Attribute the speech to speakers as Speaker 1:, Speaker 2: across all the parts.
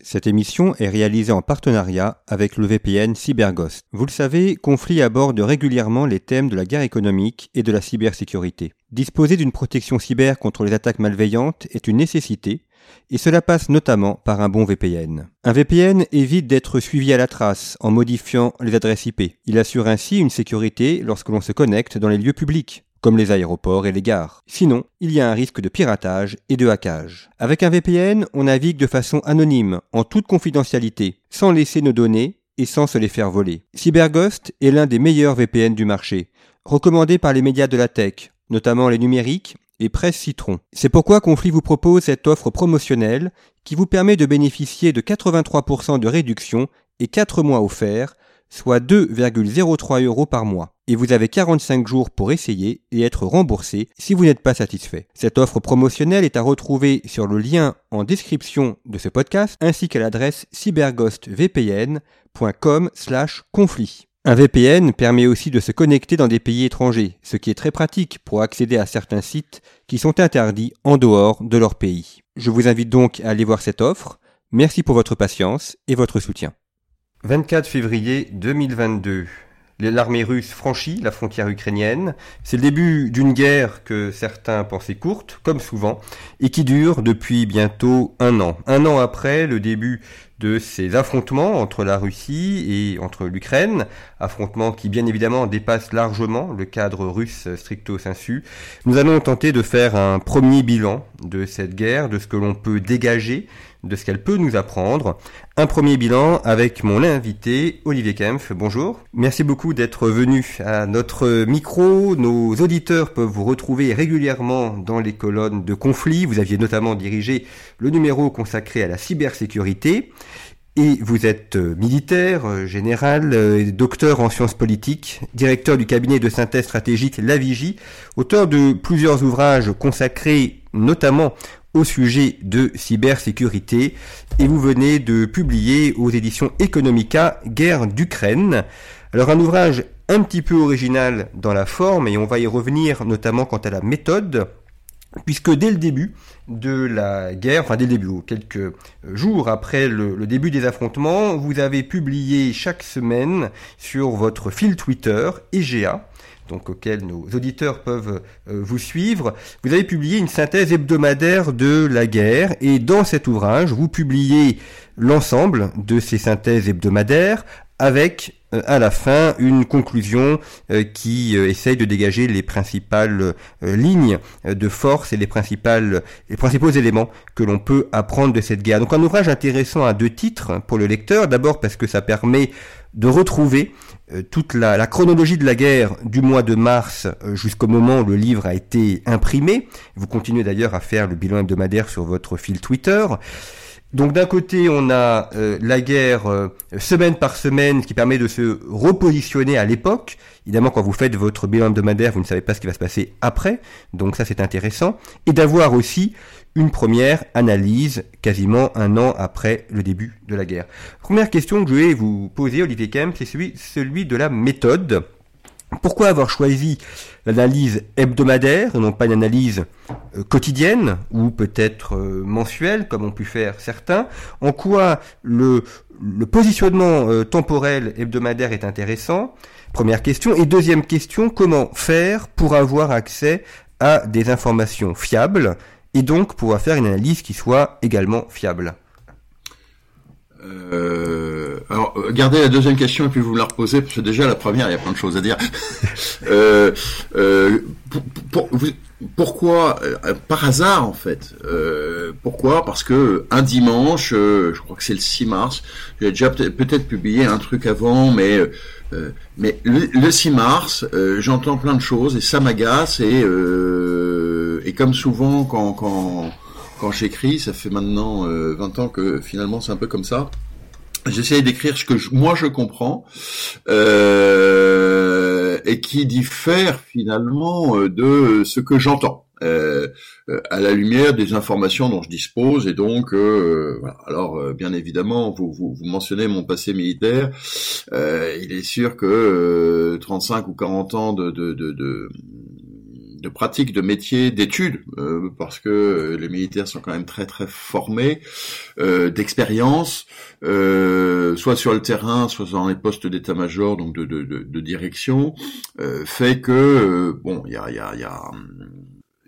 Speaker 1: Cette émission est réalisée en partenariat avec le VPN CyberGhost. Vous le savez, Conflit aborde régulièrement les thèmes de la guerre économique et de la cybersécurité. Disposer d'une protection cyber contre les attaques malveillantes est une nécessité et cela passe notamment par un bon VPN. Un VPN évite d'être suivi à la trace en modifiant les adresses IP. Il assure ainsi une sécurité lorsque l'on se connecte dans les lieux publics comme les aéroports et les gares. Sinon, il y a un risque de piratage et de hackage. Avec un VPN, on navigue de façon anonyme, en toute confidentialité, sans laisser nos données et sans se les faire voler. CyberGhost est l'un des meilleurs VPN du marché, recommandé par les médias de la tech, notamment les numériques et Presse Citron. C'est pourquoi Conflit vous propose cette offre promotionnelle qui vous permet de bénéficier de 83% de réduction et 4 mois offerts, soit 2,03 euros par mois. Et vous avez 45 jours pour essayer et être remboursé si vous n'êtes pas satisfait. Cette offre promotionnelle est à retrouver sur le lien en description de ce podcast ainsi qu'à l'adresse cyberghostvpn.com slash conflit. Un VPN permet aussi de se connecter dans des pays étrangers, ce qui est très pratique pour accéder à certains sites qui sont interdits en dehors de leur pays. Je vous invite donc à aller voir cette offre. Merci pour votre patience et votre soutien. 24 février 2022. L'armée russe franchit la frontière ukrainienne. C'est le début d'une guerre que certains pensaient courte, comme souvent, et qui dure depuis bientôt un an. Un an après le début de ces affrontements entre la Russie et entre l'Ukraine, affrontements qui bien évidemment dépassent largement le cadre russe stricto sensu. Nous allons tenter de faire un premier bilan de cette guerre, de ce que l'on peut dégager, de ce qu'elle peut nous apprendre. Un premier bilan avec mon invité Olivier Kempf. Bonjour. Merci beaucoup d'être venu à notre micro. Nos auditeurs peuvent vous retrouver régulièrement dans les colonnes de conflit. Vous aviez notamment dirigé le numéro consacré à la cybersécurité. Et vous êtes euh, militaire, euh, général, euh, docteur en sciences politiques, directeur du cabinet de synthèse stratégique La Vigie, auteur de plusieurs ouvrages consacrés notamment au sujet de cybersécurité et vous venez de publier aux éditions Economica Guerre d'Ukraine. Alors un ouvrage un petit peu original dans la forme et on va y revenir notamment quant à la méthode puisque dès le début de la guerre, enfin dès le début, quelques jours après le, début des affrontements, vous avez publié chaque semaine sur votre fil Twitter EGA, donc auquel nos auditeurs peuvent euh, vous suivre, vous avez publié une synthèse hebdomadaire de la guerre et dans cet ouvrage, vous publiez l'ensemble de ces synthèses hebdomadaires avec euh, à la fin une conclusion euh, qui essaye de dégager les principales lignes de force et les principales les principaux éléments que l'on peut apprendre de cette guerre. Donc un ouvrage intéressant à deux titres pour le lecteur, d'abord parce que ça permet de retrouver toute la, chronologie de la guerre du mois de mars jusqu'au moment où le livre a été imprimé. Vous continuez d'ailleurs à faire le bilan hebdomadaire sur votre fil Twitter. Donc d'un côté, on a euh, la guerre euh, semaine par semaine, qui permet de se repositionner à l'époque. Évidemment, quand vous faites votre bilan hebdomadaire, vous ne savez pas ce qui va se passer après, donc ça c'est intéressant. Et d'avoir aussi une première analyse quasiment un an après le début de la guerre. Première question que je vais vous poser, Olivier Kemp, c'est celui, de la méthode. Pourquoi avoir choisi l'analyse hebdomadaire non pas une analyse euh, quotidienne ou peut-être euh, mensuelle comme ont pu faire certains? En quoi le, positionnement euh, temporel hebdomadaire est intéressant? Première question. Et deuxième question, comment faire pour avoir accès à des informations fiables et donc pouvoir faire une analyse qui soit également fiable
Speaker 2: euh, alors, euh, gardez la deuxième question et puis vous me la reposez, parce que déjà, la première, il y a plein de choses à dire. euh, euh, pour, pourquoi, euh, par hasard, en fait Pourquoi? Parce que un dimanche, je crois que c'est le 6 mars, j'ai déjà peut-être publié un truc avant, mais... mais le, 6 mars, j'entends plein de choses et ça m'agace et, et comme souvent quand, quand quand j'écris, ça fait maintenant 20 ans que finalement c'est un peu comme ça. J'essaie d'écrire ce que moi je comprends et qui diffère finalement de ce que j'entends. Euh, à la lumière des informations dont je dispose et donc euh, voilà. Alors bien évidemment, vous, vous, vous, mentionnez mon passé militaire. il est sûr que 35 ou 40 ans de, de, de, de de pratique, de métier, d'études, euh, parce que euh, les militaires sont quand même très très formés, euh, d'expérience, soit sur le terrain, soit dans les postes d'état-major, donc de, de, de, direction, fait que bon, il y a, y a, y a hum,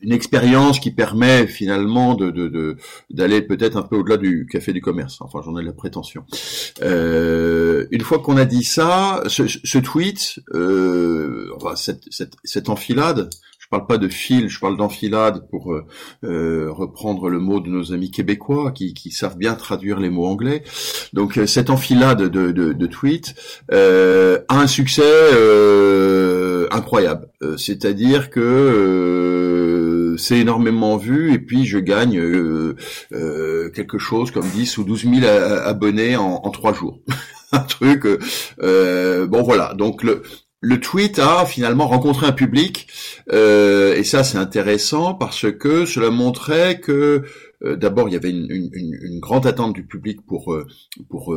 Speaker 2: une expérience qui permet finalement de d'aller peut-être un peu au-delà du café du commerce. Enfin, j'en ai la prétention. Une fois qu'on a dit ça, ce, tweet, enfin cette, cette, cette enfilade, parle pas de fil, je parle d'enfilade pour euh, euh, reprendre le mot de nos amis québécois qui, qui savent bien traduire les mots anglais. Donc euh, cette enfilade de, de, de tweets a un succès incroyable. C'est-à-dire que c'est énormément vu et puis je gagne quelque chose comme 10 ou 12 000 abonnés en, en 3 jours. un truc bon voilà donc le le tweet a finalement rencontré un public euh, et ça c'est intéressant parce que cela montrait que euh, d'abord il y avait une, grande attente du public pour euh, pour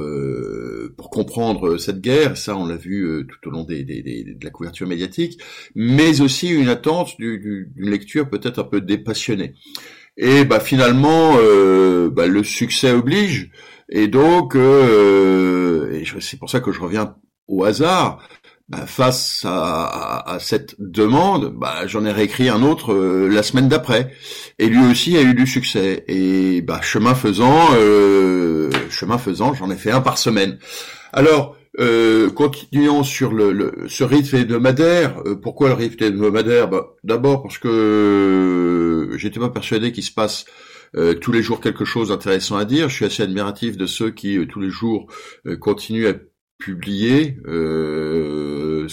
Speaker 2: pour comprendre cette guerre. Ça on l'a vu tout au long de la couverture médiatique mais aussi une attente d'une lecture peut-être un peu dépassionnée. Et bah finalement bah, le succès oblige. Et donc et c'est pour ça que je reviens au hasard bah, face à, cette demande, bah, j'en ai réécrit un autre euh, la semaine d'après, et lui aussi a eu du succès. Et bah, chemin faisant, euh, chemin faisant, j'en ai fait un par semaine. Alors, euh, continuons sur le, ce rythme hebdomadaire. Pourquoi le rythme hebdomadaire? Bah, D'abord parce que j'étais pas persuadé qu'il se passe tous les jours quelque chose d'intéressant à dire. Je suis assez admiratif de ceux qui tous les jours continuent à publié. Euh,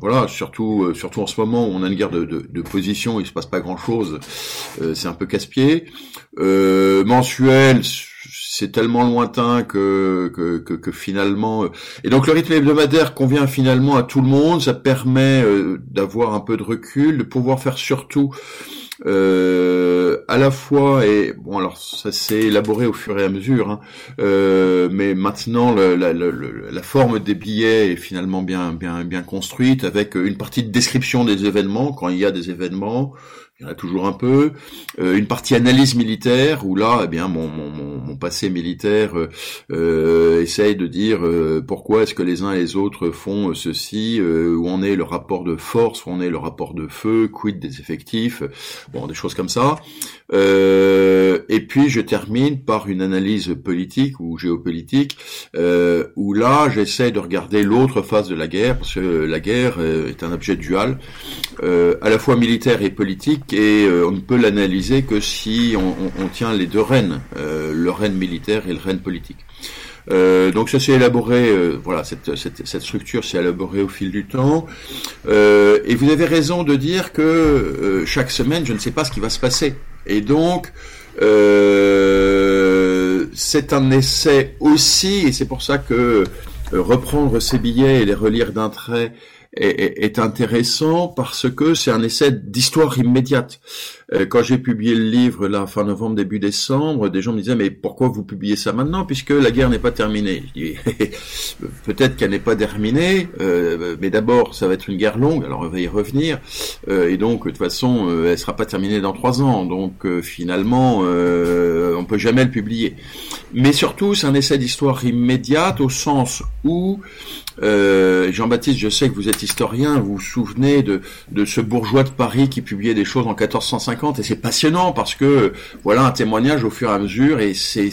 Speaker 2: voilà, surtout euh, surtout en ce moment où on a une guerre de, de, de position, il se passe pas grand chose. Euh, c'est un peu casse-pied. Euh, mensuel, c'est tellement lointain que, que, que, que, finalement. Euh, et donc le rythme hebdomadaire convient finalement à tout le monde. Ça permet d'avoir un peu de recul, de pouvoir faire surtout euh, à la fois et bon alors ça s'est élaboré au fur et à mesure, hein, euh, mais maintenant la, la, forme des billets est finalement bien bien bien construite avec une partie de description des événements. Quand il y a des événements, il y en a toujours un peu. Euh, une partie analyse militaire où là, eh bien, mon, mon, mon passé militaire euh, euh, essaye de dire euh, pourquoi est-ce que les uns et les autres font ceci, où en est le rapport de force, où en est le rapport de feu, quid des effectifs, bon, des choses comme ça. Et puis je termine par une analyse politique ou géopolitique où là, j'essaie de regarder l'autre face de la guerre parce que la guerre est un objet dual, à la fois militaire et politique et euh, on ne peut l'analyser que si on, tient les deux rênes, euh, le règne militaire et le règne politique. Euh, donc ça s'est élaboré, voilà, cette, cette, structure s'est élaborée au fil du temps. et vous avez raison de dire que chaque semaine, je ne sais pas ce qui va se passer. Et donc, c'est un essai aussi, et c'est pour ça que reprendre ces billets et les relire d'un trait est, intéressant parce que c'est un essai d'histoire immédiate. Euh, quand j'ai publié le livre là fin novembre début décembre, des gens me disaient mais pourquoi vous publiez ça maintenant puisque la guerre n'est pas terminée? peut-être qu'elle n'est pas terminée, euh, mais d'abord ça va être une guerre longue, alors on va y revenir euh, et donc de toute façon elle sera pas terminée dans trois ans, donc finalement on peut jamais le publier. Mais surtout c'est un essai d'histoire immédiate au sens où euh, Jean-Baptiste, je sais que vous êtes historien, vous vous souvenez de, ce bourgeois de Paris qui publiait des choses en 1450 et c'est passionnant parce que voilà un témoignage au fur et à mesure et c'est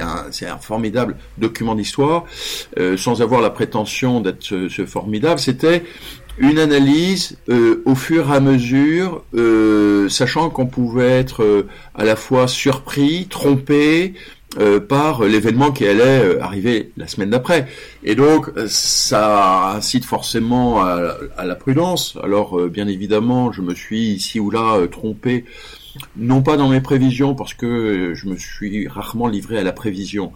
Speaker 2: un, formidable document d'histoire euh, sans avoir la prétention d'être ce, formidable. C'était une analyse euh, au fur et à mesure, sachant qu'on pouvait être à la fois surpris, trompé, euh, par l'événement qui allait euh, arriver la semaine d'après. Et donc, euh, ça incite forcément à, la prudence. Alors, bien évidemment, je me suis ici ou là trompé non pas dans mes prévisions parce que je me suis rarement livré à la prévision,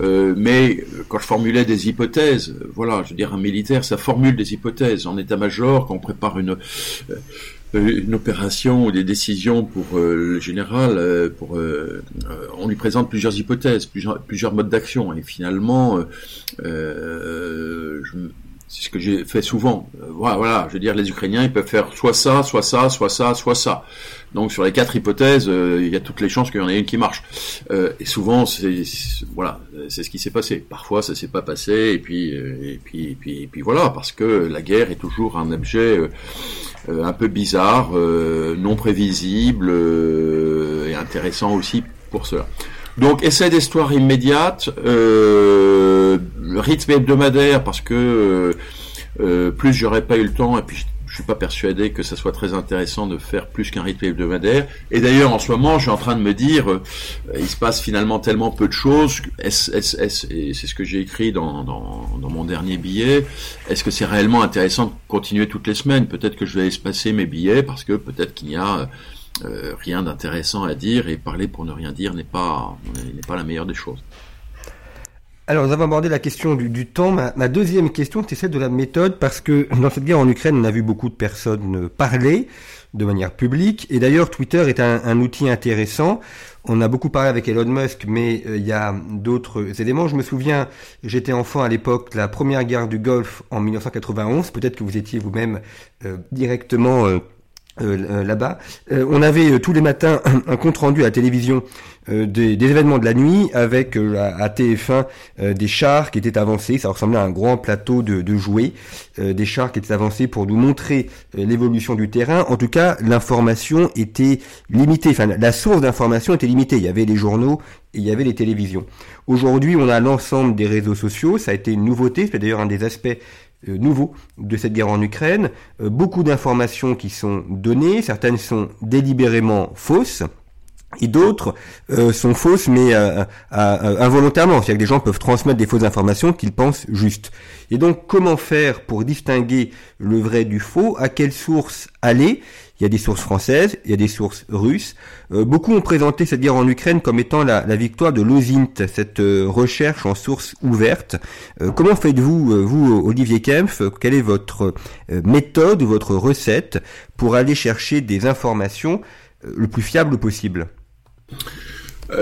Speaker 2: mais quand je formulais des hypothèses, voilà, je veux dire un militaire, ça formule des hypothèses en état-major quand on prépare une une opération ou des décisions pour le général, pour, on lui présente plusieurs hypothèses, plusieurs, plusieurs modes d'action, et finalement, je, c'est ce que j'ai fait souvent. Euh, voilà, voilà, je veux dire, les Ukrainiens, ils peuvent faire soit ça, soit ça, soit ça, soit ça. Donc sur les quatre hypothèses, euh, il y a toutes les chances qu'il y en ait une qui marche. Euh, et souvent, c'est voilà, c'est ce qui s'est passé. Parfois, ça s'est pas passé, et puis, et puis, et puis, et puis voilà, parce que la guerre est toujours un objet un peu bizarre, non prévisible et intéressant aussi pour cela. Donc essai d'histoire immédiate, euh, rythme hebdomadaire parce que euh, euh, plus j'aurais pas eu le temps et puis je, suis pas persuadé que ça soit très intéressant de faire plus qu'un rythme hebdomadaire. Et d'ailleurs en ce moment je suis en train de me dire euh, il se passe finalement tellement peu de choses. Et c'est ce que j'ai écrit dans, dans, dans, mon dernier billet. Est-ce que c'est réellement intéressant de continuer toutes les semaines? Peut-être que je vais espacer mes billets parce que peut-être qu'il y a euh, rien d'intéressant à dire et parler pour ne rien dire n'est pas, n'est pas la meilleure des choses.
Speaker 1: Alors, nous avons abordé la question du, temps. Ma, deuxième question, c'est celle de la méthode, parce que dans cette guerre en Ukraine, on a vu beaucoup de personnes parler de manière publique. Et d'ailleurs, Twitter est un, outil intéressant. On a beaucoup parlé avec Elon Musk, mais euh, il y a d'autres éléments. Je me souviens, j'étais enfant à l'époque la première guerre du Golfe en 1991. Peut-être que vous étiez vous-même euh, directement euh, là-bas. Euh, on avait tous les matins un compte rendu à la télévision des, événements de la nuit avec à, TF1 des chars qui étaient avancés. Ça ressemblait à un grand plateau de, jouets, des chars qui étaient avancés pour nous montrer l'évolution du terrain. En tout cas, l'information était limitée. Enfin, la source d'information était limitée. Il y avait les journaux et il y avait les télévisions. Aujourd'hui, on a l'ensemble des réseaux sociaux. Ça a été une nouveauté. C'est d'ailleurs un des aspects euh, nouveau de cette guerre en Ukraine, euh, beaucoup d'informations qui sont données, certaines sont délibérément fausses, et d'autres euh, sont fausses mais involontairement, c'est-à-dire que des gens peuvent transmettre des fausses informations qu'ils pensent justes. Et donc comment faire pour distinguer le vrai du faux? À quelle source aller? Il y a des sources françaises, il y a des sources russes. Euh, beaucoup ont présenté cette guerre en Ukraine comme étant la, victoire de l'OSINT, cette euh, recherche en sources ouvertes. Euh, comment faites-vous, vous, Olivier Kempf? Quelle est votre méthode ou votre recette pour aller chercher des informations le plus fiables possible?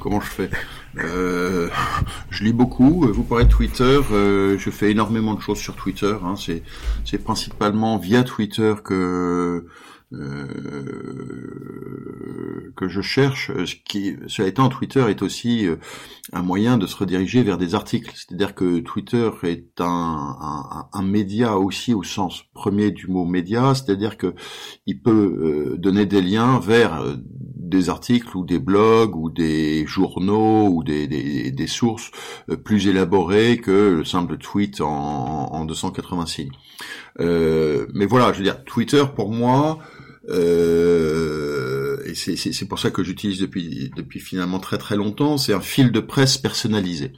Speaker 2: Comment je fais? Euh, je lis beaucoup. Vous parlez de Twitter. Euh, je fais énormément de choses sur Twitter. Hein. C'est, principalement via Twitter que euh, que je cherche. Ce qui, cela étant, Twitter est aussi euh, un moyen de se rediriger vers des articles. C'est-à-dire que Twitter est un, un, un, média aussi au sens premier du mot média, c'est-à-dire que il peut donner des liens vers des articles ou des blogs ou des journaux ou des, des, sources euh, plus élaborées que le simple tweet en, en 280 signes. Euh, mais voilà, je veux dire, Twitter pour moi, euh, et c'est pour ça que j'utilise depuis depuis finalement très très longtemps, c'est un fil de presse personnalisé.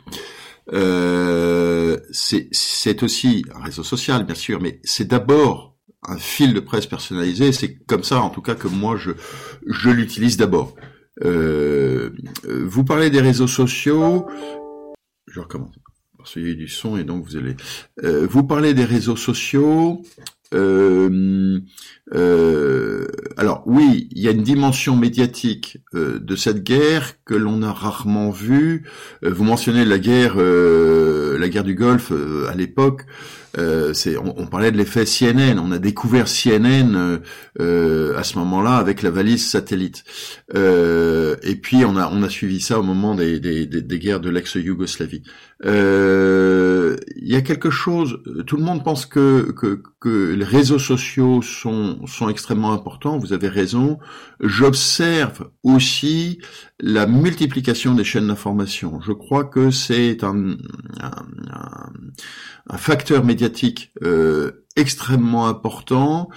Speaker 2: Euh, c'est aussi un réseau social bien sûr, mais c'est d'abord un fil de presse personnalisé. C'est comme ça, en tout cas, que moi je je l'utilise d'abord. Euh, vous parlez des réseaux sociaux. Je recommence. Parce qu'il y a du son et donc vous allez. Euh, vous parlez des réseaux sociaux. Euh, euh, alors oui, il y a une dimension médiatique euh, de cette guerre que l'on a rarement vue. Euh, vous mentionnez la guerre, la guerre du Golfe à l'époque. Euh, c'est, on, parlait de l'effet CNN. On a découvert CNN euh, euh, à ce moment-là avec la valise satellite. et puis on a on a suivi ça au moment des, des, des, guerres de l'ex-Yougoslavie. Il y a quelque chose. Tout le monde pense que, que que les réseaux sociaux sont sont extrêmement importants. Vous avez raison. J'observe aussi la multiplication des chaînes d'information. Je crois que c'est un, facteur médiatique euh, extrêmement important.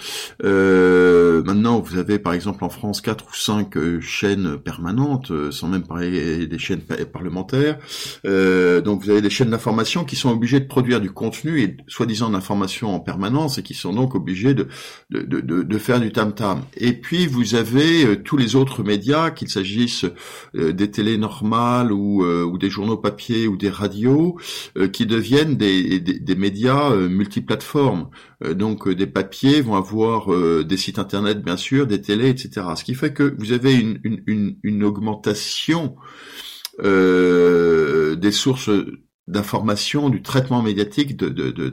Speaker 2: Euh, maintenant, vous avez par exemple en France quatre ou cinq euh, chaînes permanentes, euh, sans même parler des chaînes parlementaires. donc vous avez des chaînes d'information qui sont obligées de produire du contenu et soi-disant d'information en permanence et qui sont donc obligées de, de, de, de faire du tam-tam. Et puis vous avez tous les autres médias, qu'il s'agisse des télés normales ou, ou des journaux papier ou des radios, qui deviennent des, des, des médias multiplateformes. Euh, donc euh, des papiers vont avoir euh, des sites internet bien sûr, des télés, etc. Ce qui fait que vous avez une, une, une, augmentation des sources d'information, du traitement médiatique, de, de, de,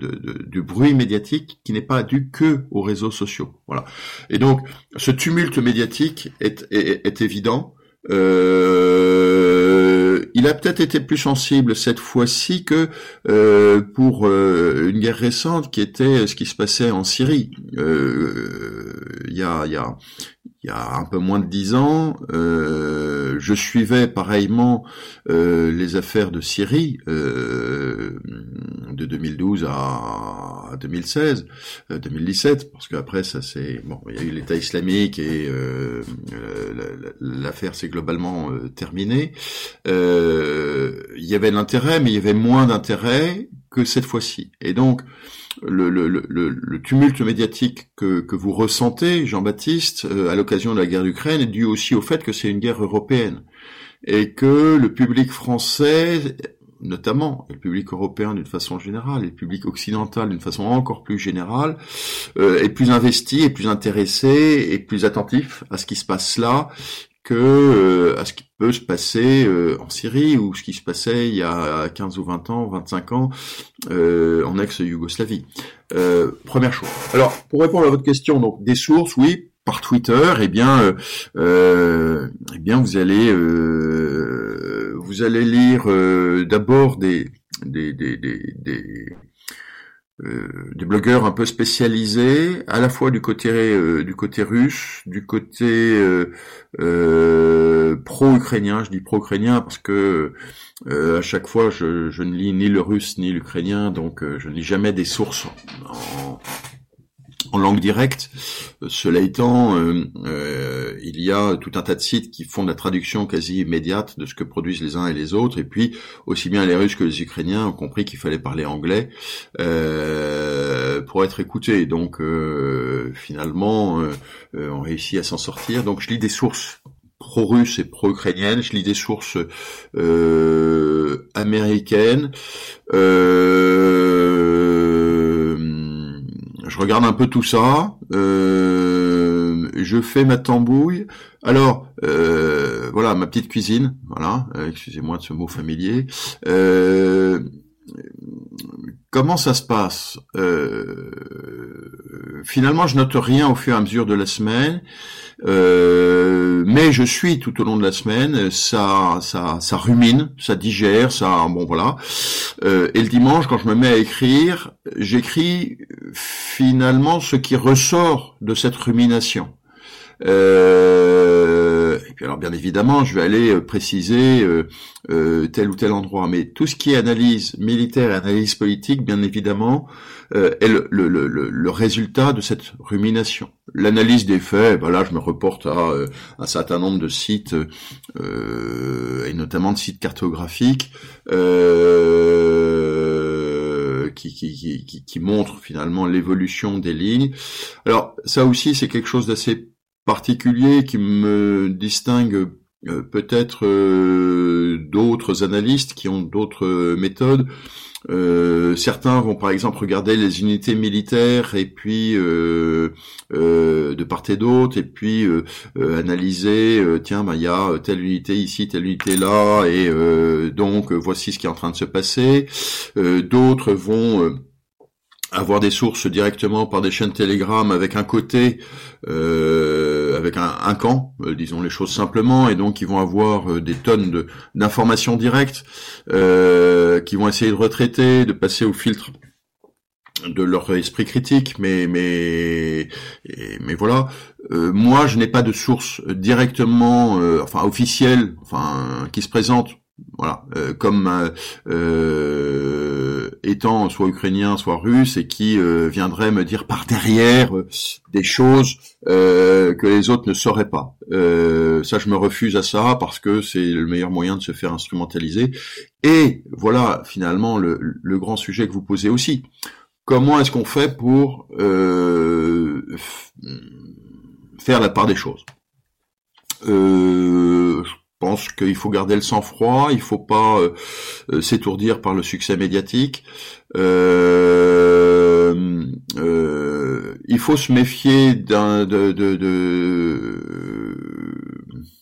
Speaker 2: du bruit médiatique qui n'est pas dû que aux réseaux sociaux. Voilà. Et donc, ce tumulte médiatique est, est, est évident. Euh, il a peut-être été plus sensible cette fois-ci que euh, pour euh, une guerre récente qui était ce qui se passait en Syrie. Il y a, y, a, il y a un peu moins de dix ans, euh, je suivais pareillement euh, les affaires de Syrie euh, de 2012 à 2016, 2017, parce qu'après ça c'est bon, il y a eu l'État islamique et l'affaire s'est globalement terminée. il y avait l'intérêt, mais il y avait moins d'intérêt que cette fois-ci. Et donc le, le, tumulte médiatique que, vous ressentez, Jean-Baptiste, euh, à l'occasion de la guerre d'Ukraine, est dû aussi au fait que c'est une guerre européenne et que le public français, notamment le public européen d'une façon générale, le public occidental d'une façon encore plus générale, euh, est plus investi, est plus intéressé, et plus attentif à ce qui se passe là que euh, à ce qui peut se passer euh, en Syrie ou ce qui se passait il y a 15 ou 20 ans, 25 ans euh, en ex-Yougoslavie. première chose. Alors, pour répondre à votre question, donc des sources, oui, par Twitter, eh bien, eh bien, vous allez vous allez lire d'abord des des, des, des euh, des blogueurs un peu spécialisés, à la fois du côté euh, du côté russe, du côté euh, pro-ukrainien. Je dis pro-ukrainien parce que à chaque fois je, ne lis ni le russe ni l'ukrainien, donc je ne lis jamais des sources en langue directe. Cela étant, euh, euh, il y a tout un tas de sites qui font de la traduction quasi immédiate de ce que produisent les uns et les autres, et puis aussi bien les Russes que les Ukrainiens ont compris qu'il fallait parler anglais euh, pour être écoutés. Donc finalement, on réussit à s'en sortir. Donc je lis des sources pro-russes et pro-ukrainiennes, je lis des sources américaines. je regarde un peu tout ça, euh, je fais ma tambouille. Alors, euh, voilà, ma petite cuisine, voilà, euh, excusez-moi de ce mot familier. Comment ça se passe? Finalement, je note rien au fur et à mesure de la semaine. Euh, mais je suis tout au long de la semaine, ça, ça, ça rumine, ça digère, ça, bon voilà. Euh, et le dimanche, quand je me mets à écrire, j'écris finalement ce qui ressort de cette rumination. Euh, et puis alors bien évidemment, je vais aller préciser tel ou tel endroit, mais tout ce qui est analyse militaire et analyse politique, bien évidemment, euh, est le, le, le, le, résultat de cette rumination. L'analyse des faits, ben là je me reporte à euh, un certain nombre de sites, euh, et notamment de sites cartographiques, euh, qui, qui, qui, qui montrent finalement l'évolution des lignes. Alors ça aussi c'est quelque chose d'assez particulier qui me distingue peut-être d'autres analystes qui ont d'autres méthodes. Euh, certains vont par exemple regarder les unités militaires et puis euh, euh, de part et d'autre et puis analyser tiens ben il y a telle unité ici telle unité là et donc voici ce qui est en train de se passer d'autres vont avoir des sources directement par des chaînes Telegram avec un côté, euh, avec un, camp, euh, disons les choses simplement, et donc ils vont avoir euh, des tonnes d'informations directes qui vont essayer de retraiter, de passer au filtre de leur esprit critique, mais mais mais voilà. moi, je n'ai pas de source directement, enfin officielle, enfin qui se présente Voilà, comme étant soit ukrainien, soit russe, et qui viendrait me dire par derrière des choses que les autres ne sauraient pas. ça, je me refuse à ça parce que c'est le meilleur moyen de se faire instrumentaliser. Et voilà, finalement, le, grand sujet que vous posez aussi comment est-ce qu'on fait pour euh, faire la part des choses? Euh, pense qu'il faut garder le sang-froid, il faut pas euh, s'étourdir par le succès médiatique. il faut se méfier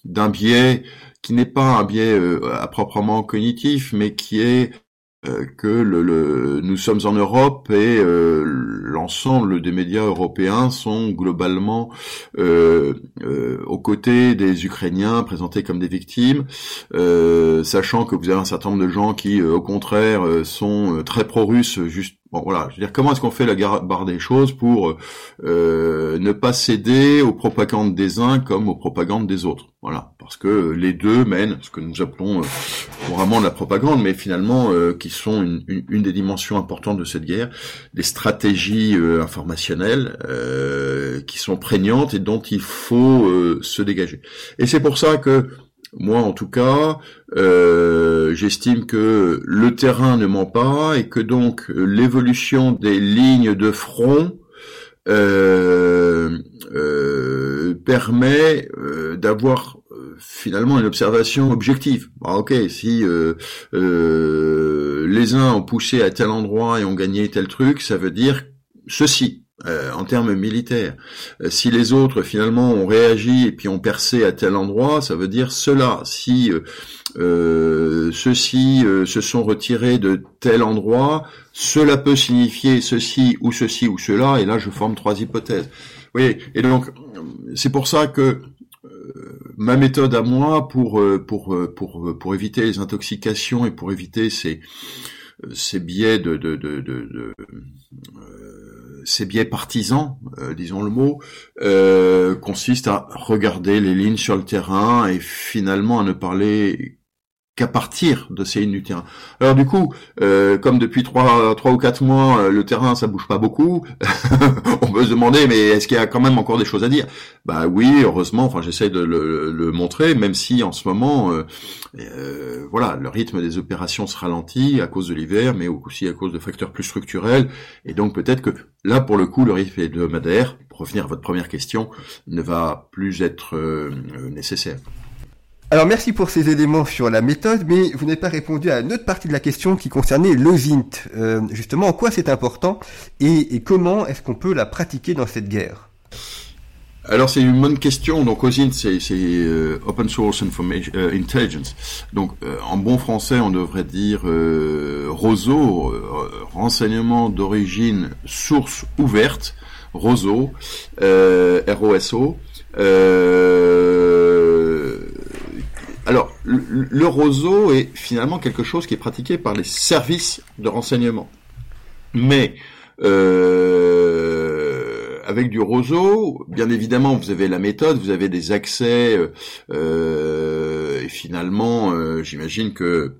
Speaker 2: d'un biais qui n'est pas un biais à proprement cognitif, mais qui est euh, que le, nous sommes en Europe et euh, l'ensemble des médias européens sont globalement euh, aux côtés des Ukrainiens présentés comme des victimes, sachant que vous avez un certain nombre de gens qui, au contraire, sont très pro-russes, juste Bon voilà, je veux dire comment est-ce qu'on fait la barre des choses pour euh, ne pas céder aux propagandes des uns comme aux propagandes des autres? Voilà, parce que les deux mènent ce que nous appelons euh, couramment la propagande, mais finalement euh, qui sont une, une, des dimensions importantes de cette guerre, des stratégies informationnelles qui sont prégnantes et dont il faut se dégager. Et c'est pour ça que moi, en tout cas, euh, j'estime que le terrain ne ment pas et que donc l'évolution des lignes de front euh, euh, permet d'avoir finalement une observation objective. Ah, ok, si les uns ont poussé à tel endroit et ont gagné tel truc, ça veut dire ceci. Euh, en termes militaires. Euh, si les autres finalement ont réagi et puis ont percé à tel endroit, ça veut dire cela. Si euh, ceux-ci se sont retirés de tel endroit, cela peut signifier ceci ou ceci ou cela, et là je forme trois hypothèses. Oui, et donc c'est pour ça que ma méthode à moi pour pour pour pour éviter les intoxications et pour éviter ces ces biais de, de, de, de ces biais partisans, euh, disons le mot, euh, consistent à regarder les lignes sur le terrain et finalement à ne parler qu'à partir de ces lignes du terrain. Alors du coup, euh, comme depuis trois, trois ou quatre mois, euh, le terrain ça bouge pas beaucoup, on peut se demander mais est-ce qu'il y a quand même encore des choses à dire? Bah oui, heureusement. Enfin, j'essaie de le, montrer, même si en ce moment, euh, voilà, le rythme des opérations se ralentit à cause de l'hiver, mais aussi à cause de facteurs plus structurels. Et donc peut-être que là, pour le coup, le rythme hebdomadaire, pour revenir à votre première question, ne va plus être nécessaire.
Speaker 1: Alors merci pour ces éléments sur la méthode, mais vous n'avez pas répondu à une autre partie de la question qui concernait l'OSINT. Euh, justement, en quoi c'est important et, comment est-ce qu'on peut la pratiquer dans cette guerre?
Speaker 2: Alors c'est une bonne question. Donc OSINT c'est euh, Open Source Information euh, Intelligence. Donc en bon français on devrait dire ROSO, renseignement d'origine source ouverte, ROSO, ROSO. Alors, le, roseau est finalement quelque chose qui est pratiqué par les services de renseignement. Mais euh, avec du roseau, bien évidemment, vous avez la méthode, vous avez des accès, euh, euh, et finalement, j'imagine que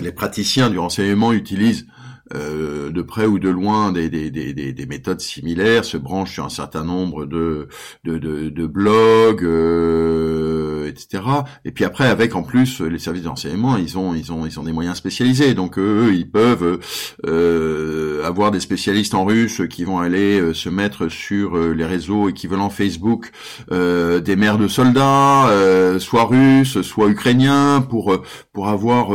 Speaker 2: les praticiens du renseignement utilisent euh, de près ou de loin des, des, des, des, méthodes similaires, se branchent sur un certain nombre de, de, de, blogs, euh, etc. Et puis après, avec en plus les services d'enseignement, ils ont ils ont ils ont des moyens spécialisés. Donc eux, ils peuvent euh, avoir des spécialistes en russe qui vont aller se mettre sur les réseaux équivalents Facebook des mères de soldats, soit russes, soit ukrainiens, pour pour avoir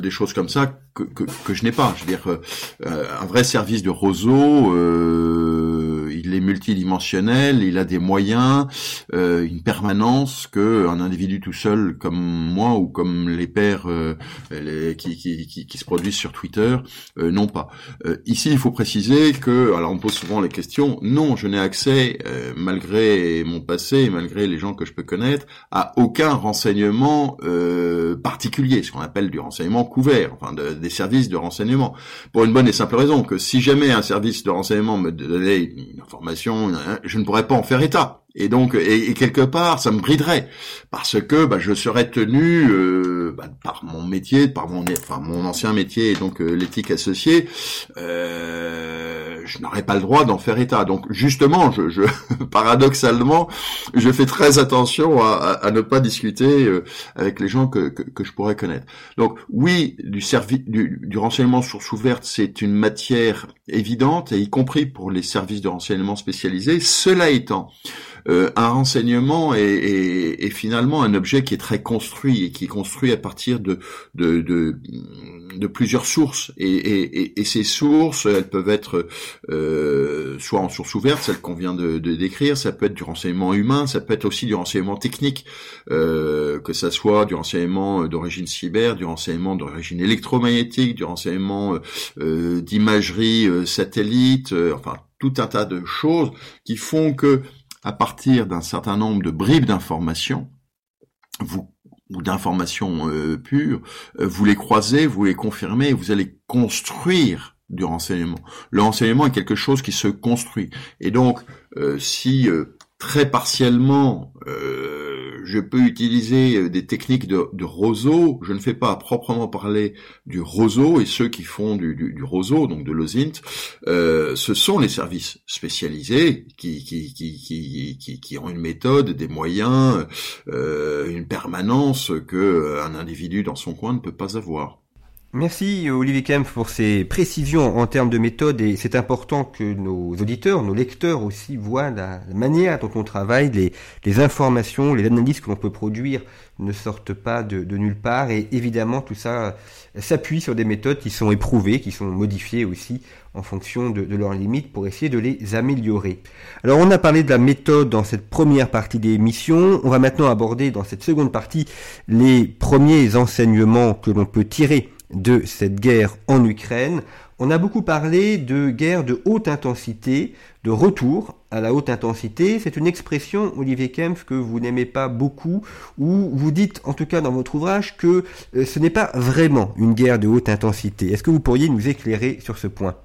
Speaker 2: des choses comme ça que, je n'ai pas. Je veux dire, euh, un vrai service de roseau, euh, il est multidimensionnel, il a des moyens, euh, une permanence que un individu tout seul comme moi ou comme les pères qui, qui, qui, qui, se produisent sur Twitter n'ont pas. ici, il faut préciser que, alors on pose souvent les questions, non, je n'ai accès, malgré mon passé, malgré les gens que je peux connaître, à aucun renseignement particulier, ce qu'on appelle du renseignement couvert, enfin de, des services de renseignement. Pour une bonne et simple raison, que si jamais un service de renseignement me donnait information, je ne pourrais pas en faire état. Et donc, et, quelque part, ça me briderait parce que bah, je serais tenu euh, bah, par mon métier, par mon, enfin, mon ancien métier, et donc euh, l'éthique associée, euh, je n'aurais pas le droit d'en faire état. Donc, justement, je, je paradoxalement, je fais très attention à, à, ne pas discuter euh, avec les gens que, que, que, je pourrais connaître. Donc, oui, du, service, du, du renseignement source ouverte, c'est une matière évidente, et y compris pour les services de renseignement spécialisés. Cela étant, euh, un renseignement est, finalement un objet qui est très construit et qui est construit à partir de, de, de, plusieurs sources. Et, ces sources, elles peuvent être euh, soit en source ouverte, celle qu'on vient de, décrire, ça peut être du renseignement humain, ça peut être aussi du renseignement technique, euh, que ça soit du renseignement d'origine cyber, du renseignement d'origine électromagnétique, du renseignement d'imagerie satellite, enfin tout un tas de choses qui font que à partir d'un certain nombre de bribes d'informations, vous ou d'informations euh, pures, euh, vous les croisez, vous les confirmez, vous allez construire du renseignement. Le renseignement est quelque chose qui se construit. Et donc, euh, si très partiellement, je peux utiliser euh, des techniques de, roseau. Je ne fais pas proprement parler du roseau et ceux qui font du, roseau, donc de l'OSINT, euh, ce sont les services spécialisés qui ont une méthode, des moyens, euh, une permanence que un individu dans son coin ne peut pas avoir.
Speaker 1: Merci Olivier Kempf pour ces précisions en termes de méthode. Et c'est important que nos auditeurs, nos lecteurs aussi voient la manière dont on travaille, les, informations, les analyses que l'on peut produire ne sortent pas de, de, nulle part. Et évidemment tout ça s'appuie sur des méthodes qui sont éprouvées, qui sont modifiées aussi en fonction de, de, leurs limites pour essayer de les améliorer. Alors on a parlé de la méthode dans cette première partie des missions, on va maintenant aborder dans cette seconde partie les premiers enseignements que l'on peut tirer de cette guerre en Ukraine. On a beaucoup parlé de guerre de haute intensité, de retour à la haute intensité. C'est une expression, Olivier Kempf, que vous n'aimez pas beaucoup, ou vous dites, en tout cas dans votre ouvrage, que euh, ce n'est pas vraiment une guerre de haute intensité. Est-ce que vous pourriez nous éclairer sur ce point?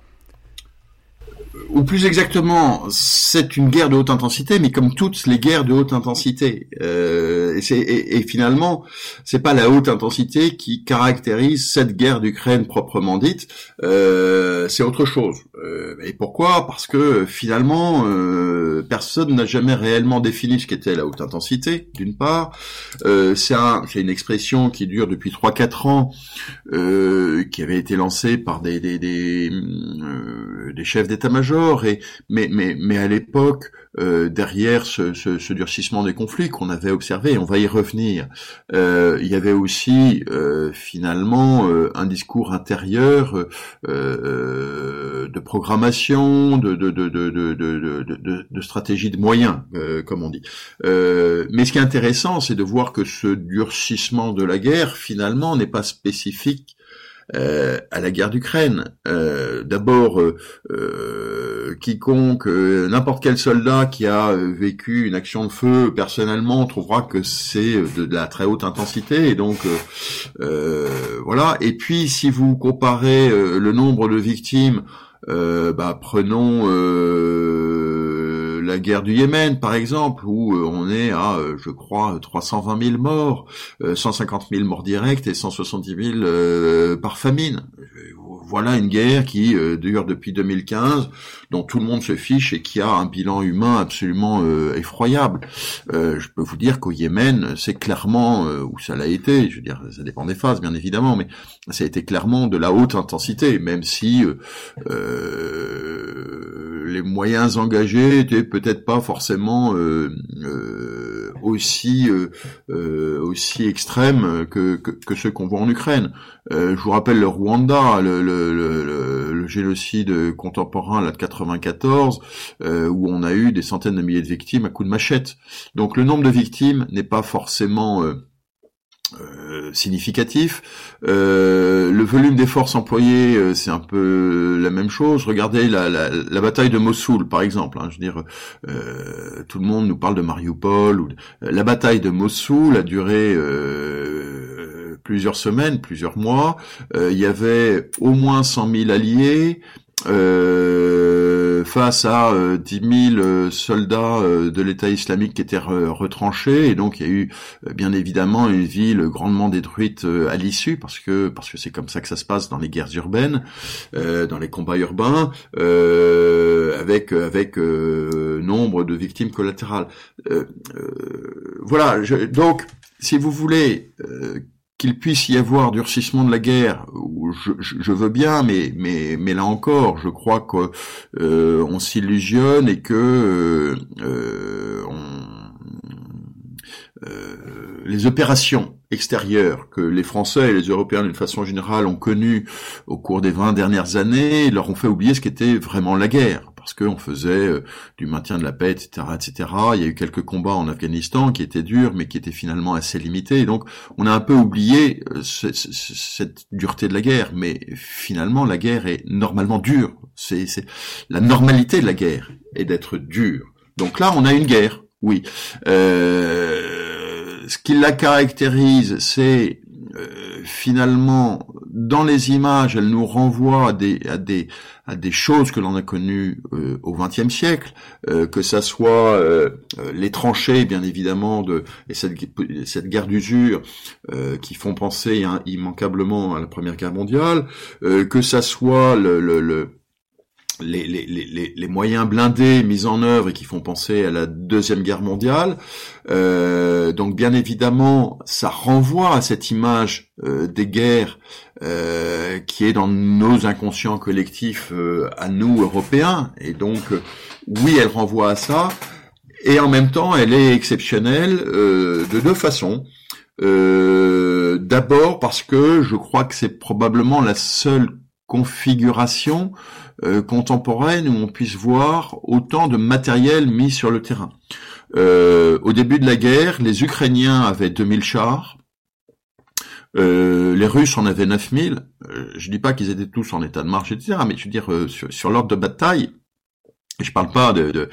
Speaker 2: Ou plus exactement, c'est une guerre de haute intensité, mais comme toutes les guerres de haute intensité. Euh, et, et, et, finalement, c'est pas la haute intensité qui caractérise cette guerre d'Ukraine proprement dite. Euh, c'est autre chose. Euh, et pourquoi? Parce que finalement, euh, personne n'a jamais réellement défini ce qu'était la haute intensité. D'une part, euh, c'est un, une expression qui dure depuis 3-4 ans, qui avait été lancée par des, des, des, des chefs d'état-major et mais mais mais à l'époque euh, derrière ce, ce, ce, durcissement des conflits qu'on avait observé, on va y revenir, euh, il y avait aussi euh, finalement euh, un discours intérieur euh, de programmation, de, de, de, de, de stratégie de moyens, comme on dit. mais ce qui est intéressant, c'est de voir que ce durcissement de la guerre finalement n'est pas spécifique euh, à la guerre d'Ukraine. Euh, d'abord, euh, quiconque, n'importe quel soldat qui a vécu une action de feu personnellement trouvera que c'est de, la très haute intensité. Et donc, voilà. Et puis, si vous comparez le nombre de victimes, bah, prenons la guerre du Yémen, par exemple, où euh, on est à, euh, je crois, 320 000 morts, 150 euh, 000 morts directs et 170 000 par famine. Voilà une guerre qui dure depuis 2015, dont tout le monde se fiche et qui a un bilan humain absolument effroyable. je peux vous dire qu'au Yémen, c'est clairement, où ça l'a été, je veux dire, ça dépend des phases, bien évidemment, mais ça a été clairement de la haute intensité, même si les moyens engagés étaient peut-être pas forcément euh, euh, aussi euh, aussi extrêmes que, que, ceux qu'on voit en Ukraine. je vous rappelle le Rwanda, le, le, le, génocide contemporain là de 94, où on a eu des centaines de milliers de victimes à coups de machette. Donc le nombre de victimes n'est pas forcément euh, significatif. Euh, le volume des forces employées, euh, c'est un peu la même chose. Regardez la, la, la bataille de Mossoul, par exemple. Hein, je veux dire, tout le monde nous parle de Mariupol. Ou La bataille de Mossoul a duré plusieurs semaines, plusieurs mois. Il y avait au moins 100 000 alliés. Face à 10 000 soldats de l'État islamique qui étaient retranchés, et donc il y a eu bien évidemment une ville grandement détruite à l'issue, parce que parce que c'est comme ça que ça se passe dans les guerres urbaines, dans les combats urbains, avec avec nombre de victimes collatérales. voilà, donc si vous voulez qu'il puisse y avoir durcissement de la guerre, je, veux bien, mais là encore, je crois qu'on euh, s'illusionne et que euh, euh, les opérations extérieures que les Français et les Européens d'une façon générale ont connues au cours des 20 dernières années leur ont fait oublier ce qu'était vraiment la guerre parce qu'on faisait euh, du maintien de la paix, etc., etc. Il y a eu quelques combats en Afghanistan qui étaient durs, mais qui étaient finalement assez limités. Donc, on a un peu oublié euh, cette dureté de la guerre. Mais finalement, la guerre est normalement dure. C'est la normalité de la guerre est d'être dure. Donc là, on a une guerre, oui. Euh, ce qui la caractérise, c'est finalement, dans les images, elle nous renvoie à des, choses que l'on a connues euh, au XXe siècle, euh, que ça soit euh, les tranchées, bien évidemment, de et cette, guerre d'usure qui font penser hein, immanquablement à la Première Guerre mondiale, que ça soit le les, les, les, les, moyens blindés mis en œuvre et qui font penser à la deuxième guerre mondiale. Euh, donc bien évidemment, ça renvoie à cette image euh, des guerres euh, qui est dans nos inconscients collectifs à nous Européens. Et donc oui, elle renvoie à ça. Et en même temps, elle est exceptionnelle de deux façons. D'abord parce que je crois que c'est probablement la seule configuration euh, contemporaine où on puisse voir autant de matériel mis sur le terrain. Euh, au début de la guerre, les Ukrainiens avaient 2000 chars, euh, les Russes en avaient 9000. Euh, je dis pas qu'ils étaient tous en état de marche, etc. Mais je veux dire, sur, l'ordre de bataille, je parle pas de,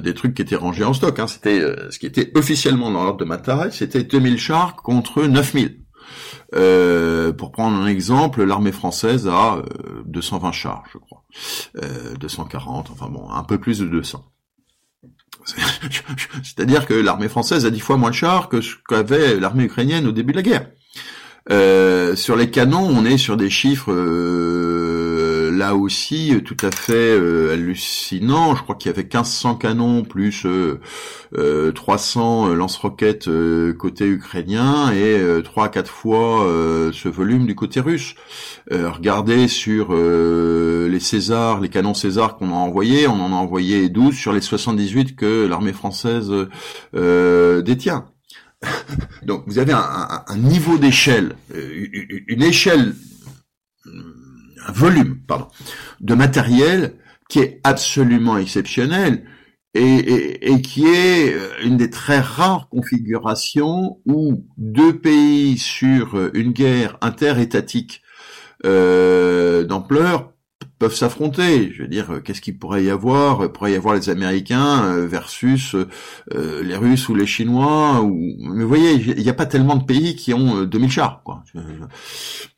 Speaker 2: des trucs qui étaient rangés en stock. Hein, c'était ce qui était officiellement dans l'ordre de bataille, c'était 2000 chars contre 9000. Euh, pour prendre un exemple, l'armée française a 220 euh, chars, je crois, 240, euh, enfin bon, un peu plus de 200. C'est-à-dire que l'armée française a dix fois moins de chars que ce qu'avait l'armée ukrainienne au début de la guerre. sur les canons, on est sur des chiffres là aussi euh, tout à fait euh, hallucinant. Je crois qu'il y avait 1500 canons plus 300 euh, lance-roquettes côté ukrainien et 3 à 4 fois ce volume du côté russe. regardez sur les Césars, les canons César qu'on a envoyés, on en a envoyé 12 sur les 78 que l'armée française détient. Donc vous avez un, un niveau d'échelle, une échelle un volume, pardon, de matériel qui est absolument exceptionnel et, qui est euh, une des très rares configurations où deux pays sur une guerre interétatique euh, d'ampleur peuvent s'affronter. Je veux dire, euh, qu'est-ce qu'il pourrait y avoir? Il pourrait y avoir les Américains euh, versus euh, les Russes ou les Chinois. Mais vous voyez, il n'y a pas tellement de pays qui ont 2000 chars. Quoi.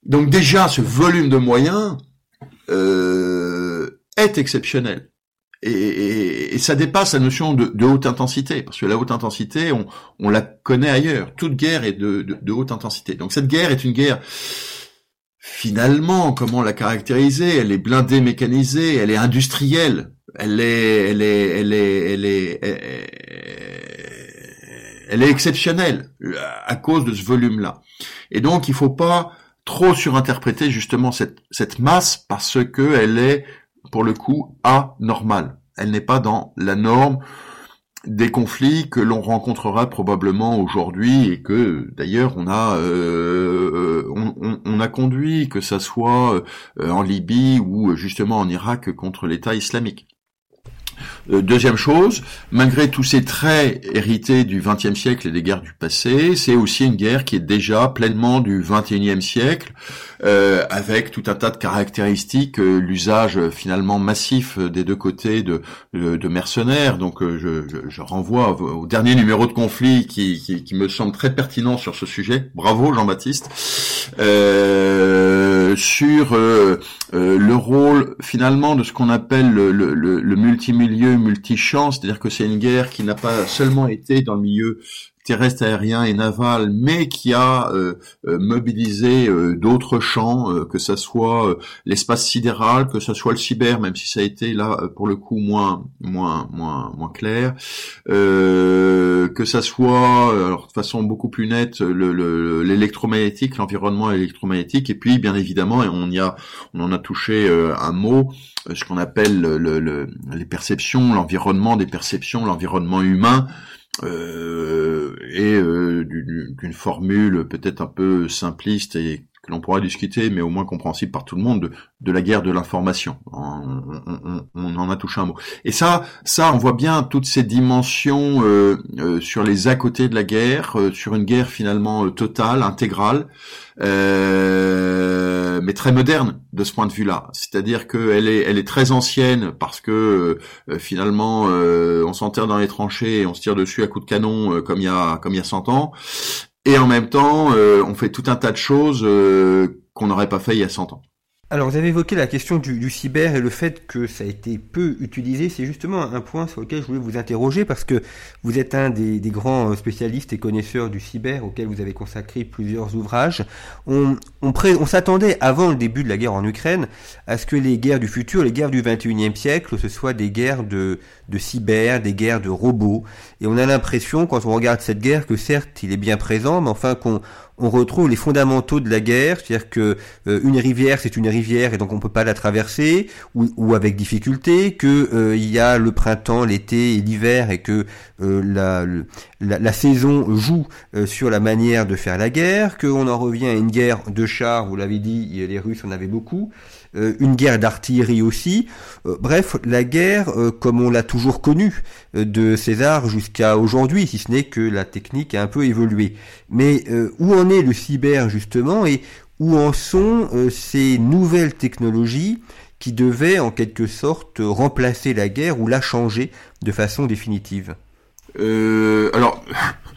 Speaker 2: Donc déjà, ce volume de moyens est exceptionnel. Et, ça dépasse la notion de, haute intensité, parce que la haute intensité, on, la connaît ailleurs. Toute guerre est de haute intensité. Donc cette guerre est une guerre finalement, comment la caractériser? Elle est blindée, mécanisée, elle est industrielle, elle est, elle est, elle est, elle est, elle est, exceptionnelle à cause de ce volume-là. Et donc, il faut pas trop surinterpréter justement cette, cette masse parce que elle est, pour le coup, anormale. Elle n'est pas dans la norme des conflits que l'on rencontrera probablement aujourd'hui et que d'ailleurs on a euh, on, a conduit que ça soit euh, en Libye ou justement en Irak contre l'État islamique. Euh, deuxième chose, malgré tous ces traits hérités du XXe siècle et des guerres du passé, c'est aussi une guerre qui est déjà pleinement du XXIe siècle, euh, avec tout un tas de caractéristiques, euh, l'usage finalement massif des deux côtés de, mercenaires. Donc je, renvoie au, dernier numéro de conflit qui, me semble très pertinent sur ce sujet. Bravo Jean-Baptiste. sur le rôle finalement de ce qu'on appelle le, le, le multimilieu, multichance, c'est-à-dire que c'est une guerre qui n'a pas seulement été dans le milieu terrestre, aérien et naval, mais qui a euh, euh, mobilisé euh, d'autres champs, que ce soit l'espace sidéral, que ce soit le cyber, même si ça a été là pour le coup moins moins moins moins clair, que ça soit alors de façon beaucoup plus nette l'électromagnétique, l'environnement électromagnétique, et puis bien évidemment, et on y a on en a touché un mot, ce qu'on appelle le, les perceptions, l'environnement des perceptions, l'environnement humain euh, et euh, d'une formule peut-être un peu simpliste et que l'on pourra discuter, mais au moins compréhensible par tout le monde, de, la guerre de l'information. On, en a touché un mot. Et ça, ça, on voit bien toutes ces dimensions euh, euh sur les à côté de la guerre, euh, sur une guerre finalement totale, intégrale, euh, mais très moderne de ce point de vue-là. C'est-à-dire qu'elle est, elle est très ancienne parce que finalement, on s'enterre dans les tranchées et on se tire dessus à coups de canon comme il y a comme il y a 100 ans. Et en même temps, euh, on fait tout un tas de choses euh, qu'on n'aurait pas fait il y a 100 ans.
Speaker 1: Alors vous avez évoqué la question du, cyber et le fait que ça a été peu utilisé. C'est justement un point sur lequel je voulais vous interroger parce que vous êtes un des, grands spécialistes et connaisseurs du cyber auquel vous avez consacré plusieurs ouvrages. On, on, s'attendait avant le début de la guerre en Ukraine à ce que les guerres du futur, les guerres du 21e siècle, ce soient des guerres de, de cyber, des guerres de robots. Et on a l'impression quand on regarde cette guerre que certes il est bien présent, mais enfin qu'on on retrouve les fondamentaux de la guerre, c'est-à-dire que euh, une rivière c'est une rivière et donc on peut pas la traverser ou, avec difficulté, que euh, il y a le printemps, l'été et l'hiver et que euh, la, la, saison joue sur la manière de faire la guerre, qu'on en revient à une guerre de chars, vous l'avez dit, les Russes en avaient beaucoup, une guerre d'artillerie aussi. Euh, bref, la guerre euh, comme on l'a toujours connue de César jusqu'à aujourd'hui, si ce n'est que la technique a un peu évolué. Mais où en est le cyber justement et où en sont ces nouvelles technologies qui devaient en quelque sorte remplacer la guerre ou la changer de façon définitive?
Speaker 2: Alors,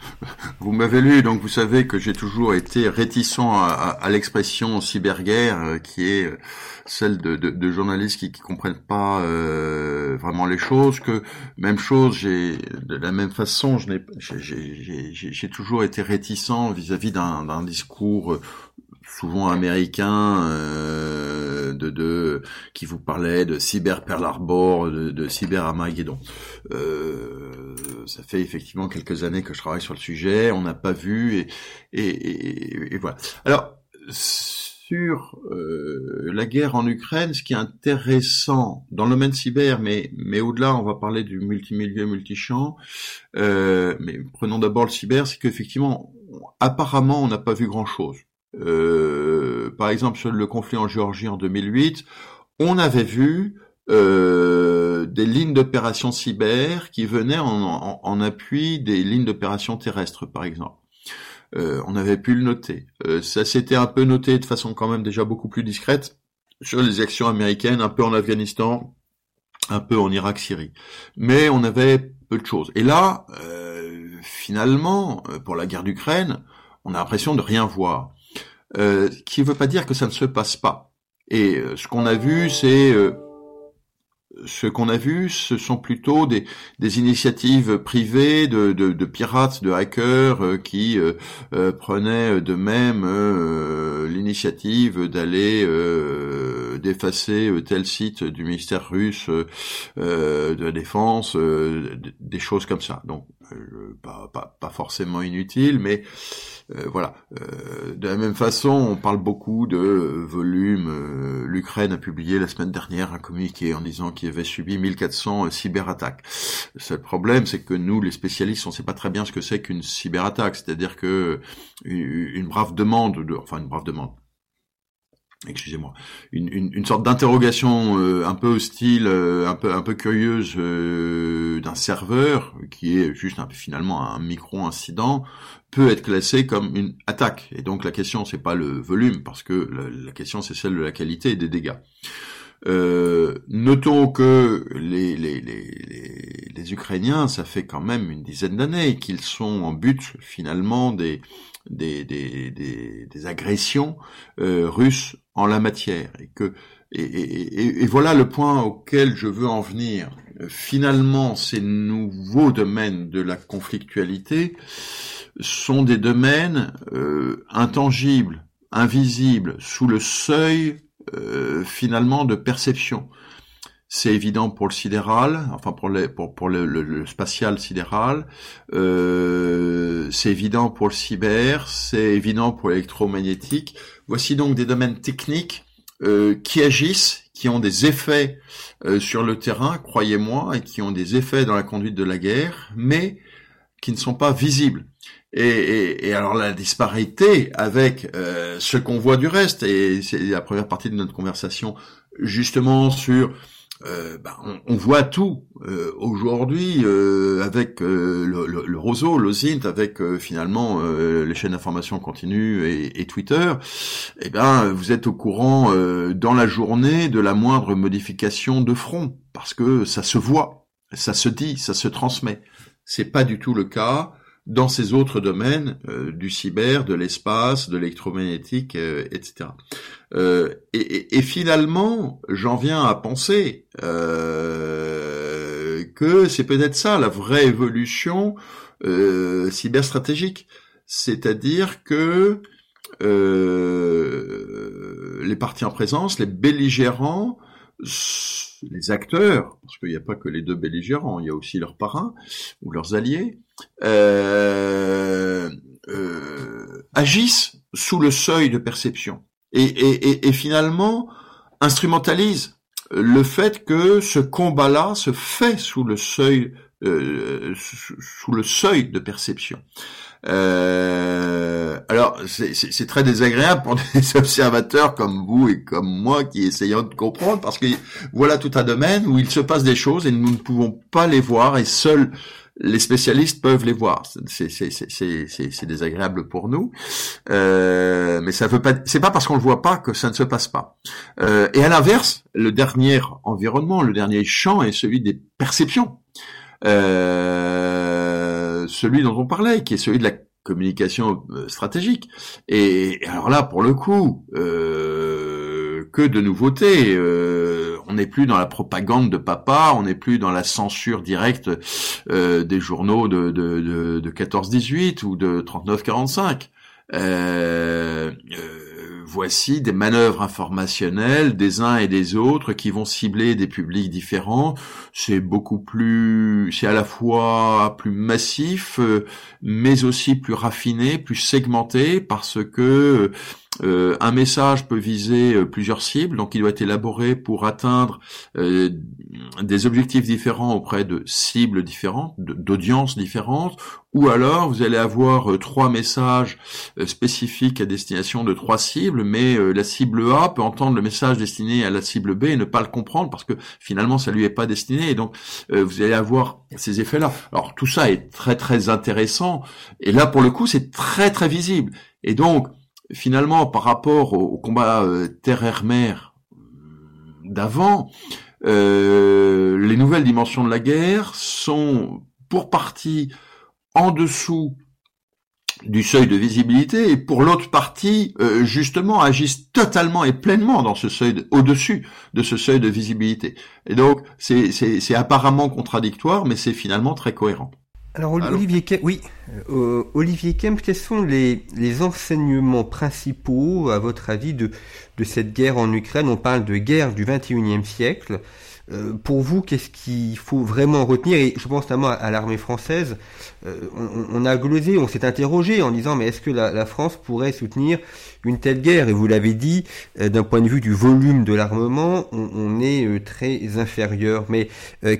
Speaker 2: vous m'avez lu, donc vous savez que j'ai toujours été réticent à, l'expression cyberguerre, qui est celle de, de, de journalistes qui, qui comprennent pas euh, vraiment les choses. Que même chose, j'ai de la même façon, je n'ai, j'ai toujours été réticent vis-à-vis d'un discours euh, souvent américain euh, de, de qui vous parlait de cyber Pearl Harbor, de, de cyber Armageddon. Euh, ça fait effectivement quelques années que je travaille sur le sujet, on n'a pas vu et, et, et, et voilà. Alors sur euh, la guerre en Ukraine, ce qui est intéressant dans le domaine cyber, mais, mais au-delà, on va parler du multimilieu, multichamp, euh, mais prenons d'abord le cyber, c'est qu'effectivement, apparemment, on n'a pas vu grand-chose. Euh, par exemple, sur le conflit en Géorgie en 2008, on avait vu euh, des lignes d'opération cyber qui venaient en appui des lignes d'opération terrestres, par exemple. Euh, on avait pu le noter. Euh, ça s'était un peu noté de façon quand même déjà beaucoup plus discrète sur les actions américaines, un peu en Afghanistan, un peu en Irak, Syrie. Mais on avait peu de choses. Et là, euh, finalement, pour la guerre d'Ukraine, on a l'impression de rien voir. Qui ne veut pas dire que ça ne se passe pas. Et ce qu'on a vu, c'est ce qu'on a vu, ce sont plutôt des, des initiatives privées de, de, de, pirates, de hackers euh, qui euh, euh, prenaient de même l'initiative d'aller d'effacer tel site du ministère russe de la défense, des choses comme ça. Donc pas, pas, pas forcément inutile, mais euh, voilà. Euh, de la même façon, on parle beaucoup de volume. Euh, L'Ukraine a publié la semaine dernière un communiqué en disant qu'il avait subi 1400 cyberattaques. Le seul problème, c'est que nous, les spécialistes, on ne sait pas très bien ce que c'est qu'une cyberattaque. C'est-à-dire que une, brave demande, de, enfin une brave demande, excusez-moi, une, sorte d'interrogation euh, un peu hostile, euh, un peu curieuse euh, d'un serveur qui est juste finalement un micro incident peut être classé comme une attaque. Et donc la question c'est pas le volume parce que la, question c'est celle de la qualité et des dégâts. notons que les, les, Ukrainiens, ça fait quand même une dizaine d'années qu'ils sont en but finalement des, des, agressions euh, russes en la matière et que et, voilà le point auquel je veux en venir. Finalement, ces nouveaux domaines de la conflictualité sont des domaines euh, intangibles, invisibles, sous le seuil euh, finalement de perception. C'est évident pour le sidéral, enfin pour, les, pour, pour le, le, spatial sidéral. Euh, c'est évident pour le cyber. C'est évident pour l'électromagnétique. Voici donc des domaines techniques euh, qui agissent, qui ont des effets euh, sur le terrain, croyez-moi, et qui ont des effets dans la conduite de la guerre, mais qui ne sont pas visibles. Et, et, et, alors la disparité avec euh, ce qu'on voit du reste, et c'est la première partie de notre conversation justement sur euh, bah, on, voit tout euh, aujourd'hui euh, avec le, le, le, roseau, le avec finalement les chaînes d'information continue et, et, Twitter. Eh ben, vous êtes au courant dans la journée de la moindre modification de front parce que ça se voit, ça se dit, ça se transmet. C'est pas du tout le cas dans ces autres domaines euh, du cyber, de l'espace, de l'électromagnétique, euh, etc. Euh, et, et, finalement, j'en viens à penser que c'est peut-être ça la vraie évolution cyberstratégique, c'est-à-dire que les parties en présence, les belligérants, les acteurs, parce qu'il n'y a pas que les deux belligérants, il y a aussi leurs parrains ou leurs alliés, euh, euh, agissent sous le seuil de perception et, finalement instrumentalisent le fait que ce combat-là se fait sous le seuil euh, sous, le seuil de perception. Euh, alors, c'est très désagréable pour des observateurs comme vous et comme moi qui essayons de comprendre, parce que voilà tout un domaine où il se passe des choses et nous ne pouvons pas les voir et seuls les spécialistes peuvent les voir. C'est désagréable pour nous, euh, mais ça veut pas. C'est pas parce qu'on le voit pas que ça ne se passe pas. Euh, et à l'inverse, le dernier environnement, le dernier champ est celui des perceptions. Euh, celui dont on parlait, qui est celui de la communication euh, stratégique. Et, alors là, pour le coup, euh, que de nouveautés. Euh, on n'est plus dans la propagande de papa, on n'est plus dans la censure directe euh, des journaux de, de, de, de 14-18 ou de 39-45. Euh, voici des manœuvres informationnelles des uns et des autres qui vont cibler des publics différents. C'est beaucoup plus, c'est à la fois plus massif, euh, mais aussi plus raffiné, plus segmenté, parce que euh, un message peut viser euh, plusieurs cibles, donc il doit être élaboré pour atteindre euh, des objectifs différents auprès de cibles différentes, d'audiences différentes, ou alors vous allez avoir trois messages spécifiques à destination de trois cibles, mais la cible A peut entendre le message destiné à la cible B et ne pas le comprendre parce que finalement ça lui est pas destiné, et donc vous allez avoir ces effets-là. Alors tout ça est très très intéressant, et là pour le coup c'est très très visible, et donc finalement, par rapport au, combat euh, terre-air-mer euh, d'avant, euh, les nouvelles dimensions de la guerre sont pour partie en dessous du seuil de visibilité et pour l'autre partie justement agissent totalement et pleinement dans ce seuil au-dessus de ce seuil de visibilité. Et donc c'est apparemment contradictoire mais c'est finalement très cohérent.
Speaker 1: Alors Olivier Kemp, oui, euh, Olivier Kemp, quels sont les, les, enseignements principaux, à votre avis, de, de cette guerre en Ukraine? On parle de guerre du 21e siècle. Euh, pour vous, qu'est-ce qu'il faut vraiment retenir Et je pense notamment à, l'armée française. Euh, on, a glosé, on s'est interrogé en disant mais est-ce que la, France pourrait soutenir une telle guerre? Et vous l'avez dit, euh, d'un point de vue du volume de l'armement, on, est très inférieur. Mais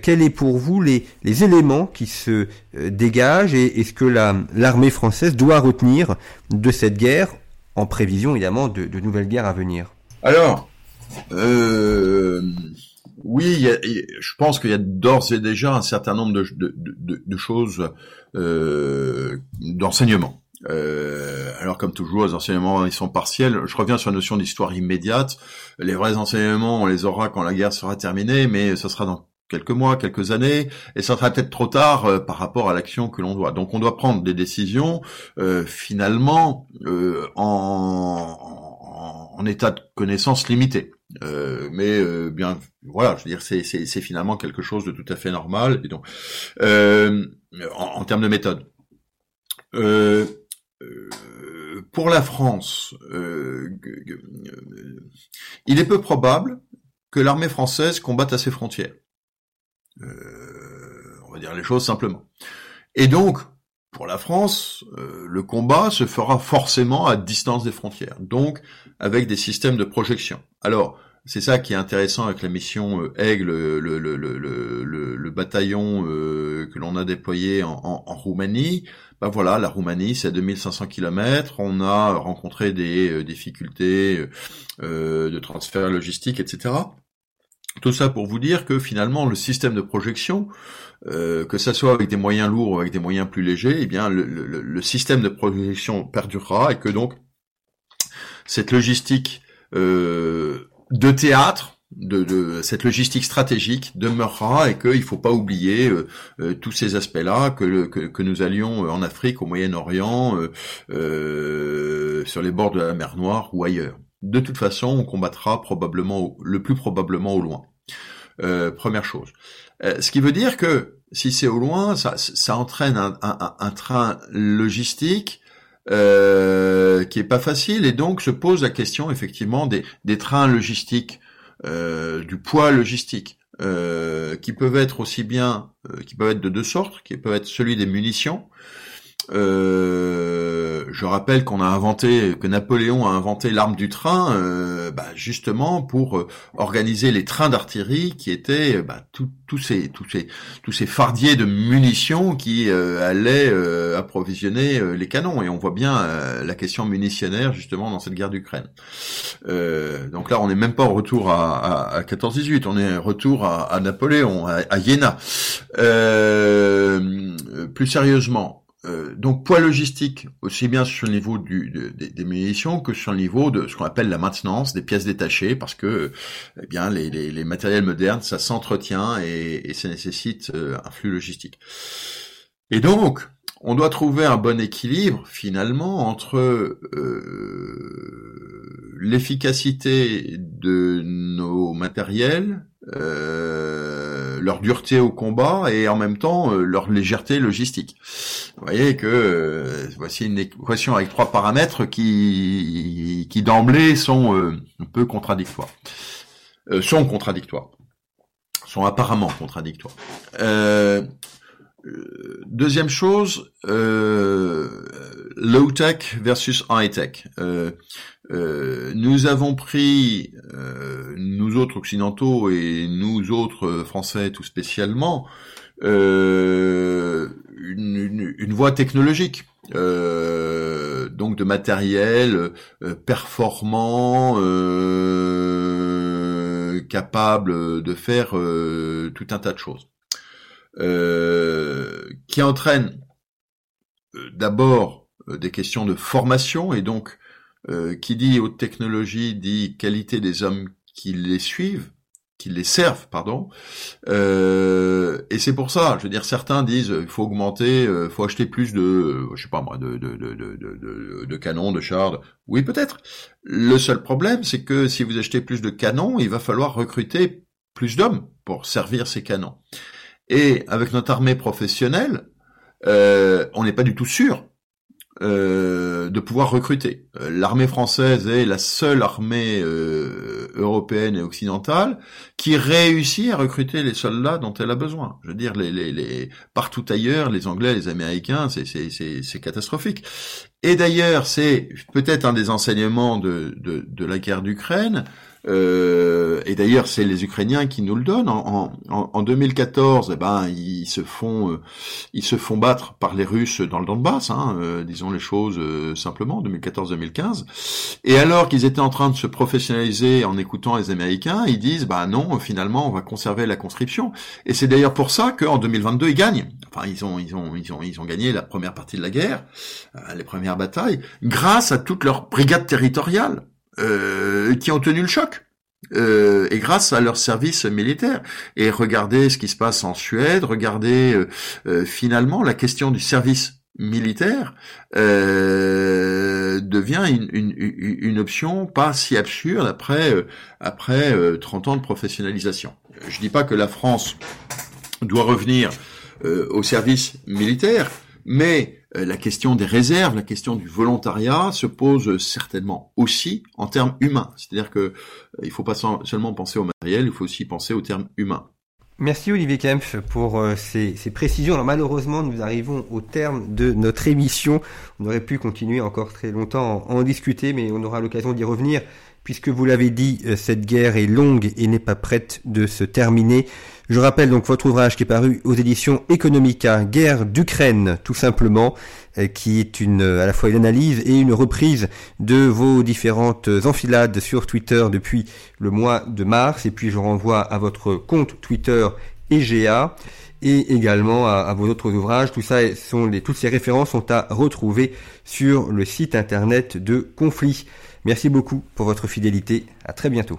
Speaker 1: quels est pour vous les, les éléments qui se dégagent et est-ce que l'armée française doit retenir de cette guerre en prévision évidemment de, de nouvelles guerres à venir?
Speaker 2: Alors, euh, oui, je pense qu'il y a d'ores et déjà un certain nombre de, de, de, de choses euh, d'enseignement. Euh, alors comme toujours, les enseignements ils sont partiels. Je reviens sur la notion d'histoire immédiate. Les vrais enseignements, on les aura quand la guerre sera terminée, mais ce sera dans quelques mois, quelques années, et ça sera peut-être trop tard euh, par rapport à l'action que l'on doit. Donc on doit prendre des décisions euh, finalement euh, en, en, état de connaissance limité. mais bien, voilà, je veux dire, c'est finalement quelque chose de tout à fait normal. Et donc, en, en, termes de méthode. pour la France, il est peu probable que l'armée française combatte à ses frontières. Euh, on va dire les choses simplement. Et donc, pour la France, euh, le combat se fera forcément à distance des frontières, donc avec des systèmes de projection. Alors, c'est ça qui est intéressant avec la mission euh, Aigle, le, le, le, le bataillon que l'on a déployé en, en, Roumanie. Ben voilà, la Roumanie, c'est à 2500 km. On a rencontré des difficultés de transfert logistique, etc. Tout ça pour vous dire que finalement le système de projection, euh, que ça soit avec des moyens lourds ou avec des moyens plus légers, eh bien le, système de projection perdurera et que donc cette logistique euh, de théâtre, de, cette logistique stratégique demeurera et qu'il ne faut pas oublier euh, tous ces aspects-là que, que, nous allions en Afrique, au Moyen-Orient, sur les bords de la mer Noire ou ailleurs de toute façon, on combattra probablement, le plus probablement au loin. Euh, première chose. Euh, ce qui veut dire que si c'est au loin, ça, entraîne un, train logistique euh, qui est pas facile et donc se pose la question effectivement des, des trains logistiques, du poids logistique. qui peuvent être aussi bien, qui peuvent être de deux sortes, qui peuvent être celui des munitions, euh, je rappelle qu'on a inventé, que Napoléon a inventé l'arme du train, euh, bah, justement pour euh, organiser les trains d'artillerie qui étaient bah, tous ces tous ces tous ces fardiers de munitions qui allaient approvisionner les canons. Et on voit bien la question munitionnaire justement dans cette guerre d'Ukraine. donc là, on n'est même pas en retour à, à, 14-18, on est retour à, à Napoléon, à, Iéna. plus sérieusement, euh, donc poids logistique, aussi bien sur le niveau du, des munitions que sur le niveau de ce qu'on appelle la maintenance des pièces détachées, parce que eh bien les, matériels modernes, ça s'entretient et, ça nécessite euh, un flux logistique. Et donc, on doit trouver un bon équilibre finalement entre euh, l'efficacité de nos matériels, euh, leur dureté au combat et en même temps euh, leur légèreté logistique. Vous voyez que voici une équation avec trois paramètres qui, qui d'emblée sont un peu contradictoires. sont contradictoires. Sont apparemment contradictoires. Deuxième chose, low tech versus high tech. Euh, nous avons pris, euh, nous autres occidentaux et nous autres français tout spécialement, euh, une, une, voie technologique. donc de matériel performant, capable de faire tout un tas de choses, qui entraîne d'abord des questions de formation et donc euh, qui dit haute technologie dit qualité des hommes qui les suivent, qui les servent, pardon. Euh, et c'est pour ça, je veux dire, certains disent il faut augmenter, il euh, faut acheter plus de, je sais pas moi, de de, de, de, de canons, de chars. Oui, peut-être. Le seul problème, c'est que si vous achetez plus de canons, il va falloir recruter plus d'hommes pour servir ces canons. Et avec notre armée professionnelle, on n'est pas du tout sûr euh, de pouvoir recruter. Euh, l'armée française est la seule armée euh, européenne et occidentale qui réussit à recruter les soldats dont elle a besoin. Je veux dire, les, les, les partout ailleurs, les Anglais, les Américains, c'est catastrophique. Et d'ailleurs, c'est peut-être un des enseignements de, de, de la guerre d'Ukraine. Euh, et d'ailleurs, c'est les Ukrainiens qui nous le donnent. En, en, en 2014, eh ben, ils se font, euh, ils se font battre par les Russes dans le Donbass, hein, euh, disons les choses euh, simplement, 2014-2015. Et alors qu'ils étaient en train de se professionnaliser en écoutant les Américains, ils disent, bah non, finalement, on va conserver la conscription. Et c'est d'ailleurs pour ça qu'en 2022, ils gagnent. Enfin, ils ont, ils ont, ils ont, ils ont gagné la première partie de la guerre, les premières batailles, grâce à toutes leurs brigades territoriales. Euh, qui ont tenu le choc. Euh, et grâce à leur service militaire. Et regardez ce qui se passe en Suède, regardez euh, euh finalement la question du service militaire euh, devient une, une, une, option pas si absurde après après 30 ans de professionnalisation. Je dis pas que la France doit revenir au service militaire, mais la question des réserves, la question du volontariat se pose certainement aussi en termes humains. C'est-à-dire que euh, il ne faut pas seulement penser au matériel, il faut aussi penser au terme humain.
Speaker 1: Merci Olivier Kempf pour euh, ces, ces, précisions. Alors malheureusement, nous arrivons au terme de notre émission. On aurait pu continuer encore très longtemps à en discuter, mais on aura l'occasion d'y revenir puisque vous l'avez dit, cette guerre est longue et n'est pas prête de se terminer. Je rappelle donc votre ouvrage qui est paru aux éditions Economica, Guerre d'Ukraine, tout simplement, euh, qui est une, euh, à la fois une analyse et une reprise de vos différentes enfilades sur Twitter depuis le mois de mars. Et puis je renvoie à votre compte Twitter EGA et également à, vos autres ouvrages. Tout ça toutes ces références sont à retrouver sur le site internet de Conflit. Merci beaucoup pour votre fidélité. À très bientôt.